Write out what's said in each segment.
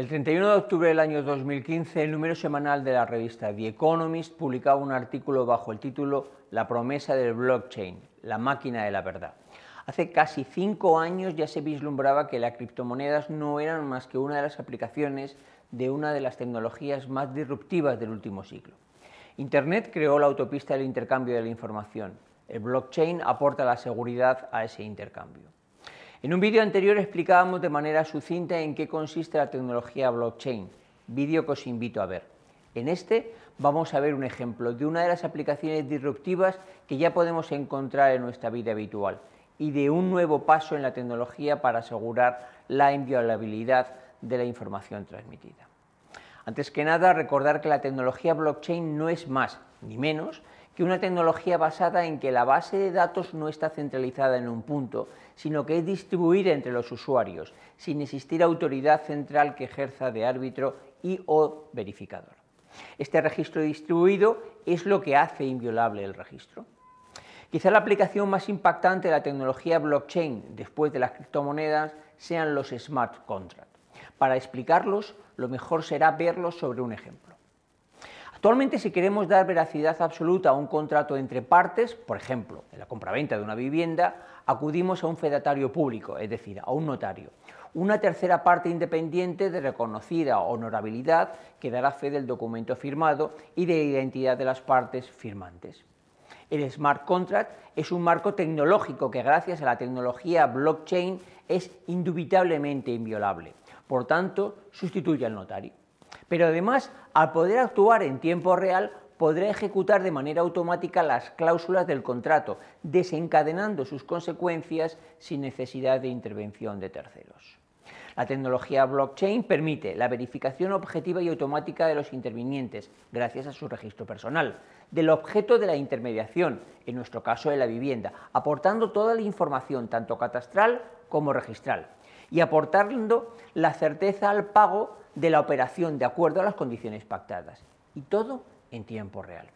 El 31 de octubre del año 2015, el número semanal de la revista The Economist publicaba un artículo bajo el título La promesa del blockchain, la máquina de la verdad. Hace casi cinco años ya se vislumbraba que las criptomonedas no eran más que una de las aplicaciones de una de las tecnologías más disruptivas del último siglo. Internet creó la autopista del intercambio de la información. El blockchain aporta la seguridad a ese intercambio. En un vídeo anterior explicábamos de manera sucinta en qué consiste la tecnología blockchain, vídeo que os invito a ver. En este vamos a ver un ejemplo de una de las aplicaciones disruptivas que ya podemos encontrar en nuestra vida habitual y de un nuevo paso en la tecnología para asegurar la inviolabilidad de la información transmitida. Antes que nada, recordar que la tecnología blockchain no es más ni menos que una tecnología basada en que la base de datos no está centralizada en un punto, sino que es distribuida entre los usuarios, sin existir autoridad central que ejerza de árbitro y o verificador. Este registro distribuido es lo que hace inviolable el registro. Quizá la aplicación más impactante de la tecnología blockchain después de las criptomonedas sean los smart contracts. Para explicarlos, lo mejor será verlos sobre un ejemplo. Actualmente, si queremos dar veracidad absoluta a un contrato entre partes, por ejemplo, en la compraventa de una vivienda, acudimos a un fedatario público, es decir, a un notario, una tercera parte independiente de reconocida honorabilidad que dará fe del documento firmado y de identidad de las partes firmantes. El smart contract es un marco tecnológico que gracias a la tecnología blockchain es indubitablemente inviolable. Por tanto, sustituye al notario. Pero además, al poder actuar en tiempo real, podrá ejecutar de manera automática las cláusulas del contrato, desencadenando sus consecuencias sin necesidad de intervención de terceros. La tecnología blockchain permite la verificación objetiva y automática de los intervinientes, gracias a su registro personal, del objeto de la intermediación, en nuestro caso de la vivienda, aportando toda la información, tanto catastral como registral, y aportando la certeza al pago de la operación de acuerdo a las condiciones pactadas. Y todo en tiempo real.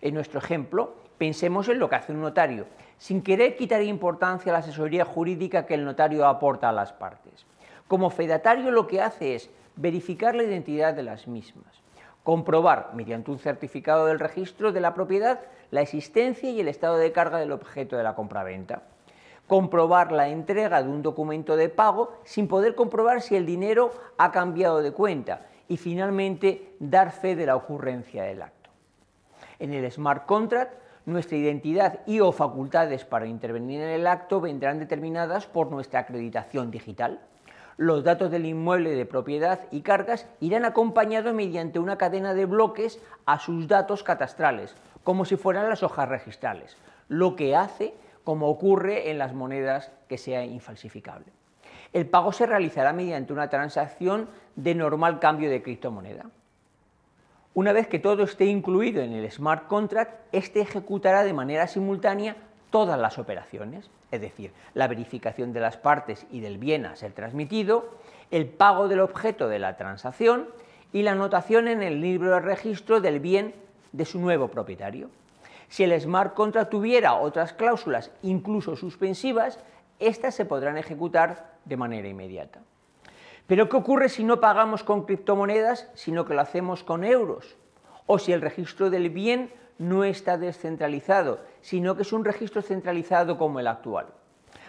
En nuestro ejemplo, pensemos en lo que hace un notario, sin querer quitar importancia a la asesoría jurídica que el notario aporta a las partes. Como fedatario lo que hace es verificar la identidad de las mismas, comprobar mediante un certificado del registro de la propiedad la existencia y el estado de carga del objeto de la compraventa comprobar la entrega de un documento de pago sin poder comprobar si el dinero ha cambiado de cuenta y finalmente dar fe de la ocurrencia del acto. En el smart contract, nuestra identidad y o facultades para intervenir en el acto vendrán determinadas por nuestra acreditación digital. Los datos del inmueble de propiedad y cargas irán acompañados mediante una cadena de bloques a sus datos catastrales, como si fueran las hojas registrales, lo que hace como ocurre en las monedas que sea infalsificable. El pago se realizará mediante una transacción de normal cambio de criptomoneda. Una vez que todo esté incluido en el smart contract, este ejecutará de manera simultánea todas las operaciones, es decir, la verificación de las partes y del bien a ser transmitido, el pago del objeto de la transacción y la anotación en el libro de registro del bien de su nuevo propietario. Si el smart contract tuviera otras cláusulas, incluso suspensivas, estas se podrán ejecutar de manera inmediata. Pero ¿qué ocurre si no pagamos con criptomonedas, sino que lo hacemos con euros? O si el registro del bien no está descentralizado, sino que es un registro centralizado como el actual.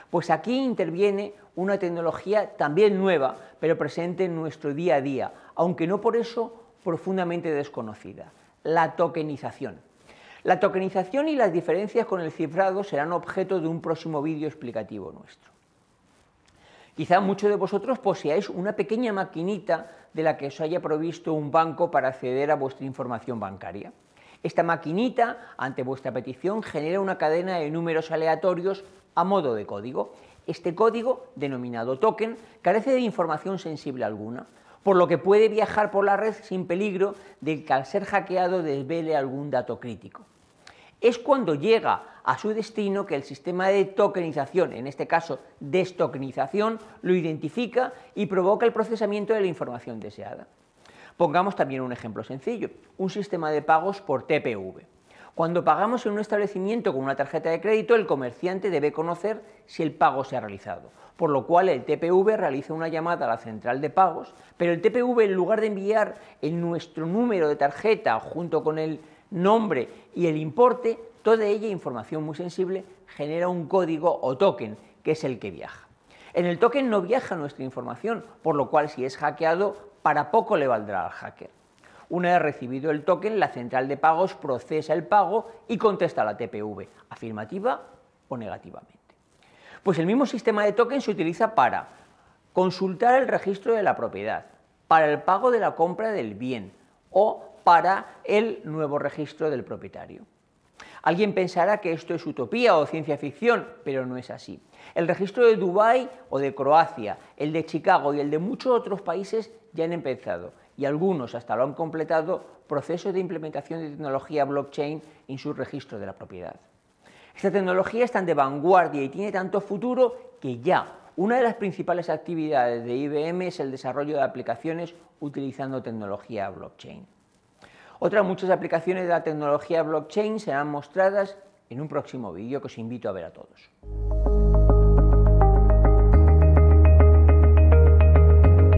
Pues aquí interviene una tecnología también nueva, pero presente en nuestro día a día, aunque no por eso profundamente desconocida, la tokenización. La tokenización y las diferencias con el cifrado serán objeto de un próximo vídeo explicativo nuestro. Quizá muchos de vosotros poseáis una pequeña maquinita de la que os haya provisto un banco para acceder a vuestra información bancaria. Esta maquinita, ante vuestra petición, genera una cadena de números aleatorios a modo de código. Este código, denominado token, carece de información sensible alguna, por lo que puede viajar por la red sin peligro de que al ser hackeado desvele algún dato crítico. Es cuando llega a su destino que el sistema de tokenización, en este caso destokenización, lo identifica y provoca el procesamiento de la información deseada. Pongamos también un ejemplo sencillo, un sistema de pagos por TPV. Cuando pagamos en un establecimiento con una tarjeta de crédito, el comerciante debe conocer si el pago se ha realizado, por lo cual el TPV realiza una llamada a la central de pagos, pero el TPV en lugar de enviar en nuestro número de tarjeta junto con el nombre y el importe, toda ella información muy sensible, genera un código o token, que es el que viaja. En el token no viaja nuestra información, por lo cual si es hackeado, para poco le valdrá al hacker. Una vez recibido el token, la central de pagos procesa el pago y contesta a la TPV, afirmativa o negativamente. Pues el mismo sistema de token se utiliza para consultar el registro de la propiedad, para el pago de la compra del bien o para el nuevo registro del propietario. Alguien pensará que esto es utopía o ciencia ficción, pero no es así. El registro de Dubái o de Croacia, el de Chicago y el de muchos otros países ya han empezado y algunos hasta lo han completado procesos de implementación de tecnología blockchain en su registro de la propiedad. Esta tecnología es tan de vanguardia y tiene tanto futuro que ya una de las principales actividades de IBM es el desarrollo de aplicaciones utilizando tecnología blockchain. Otras muchas aplicaciones de la tecnología blockchain serán mostradas en un próximo vídeo que os invito a ver a todos.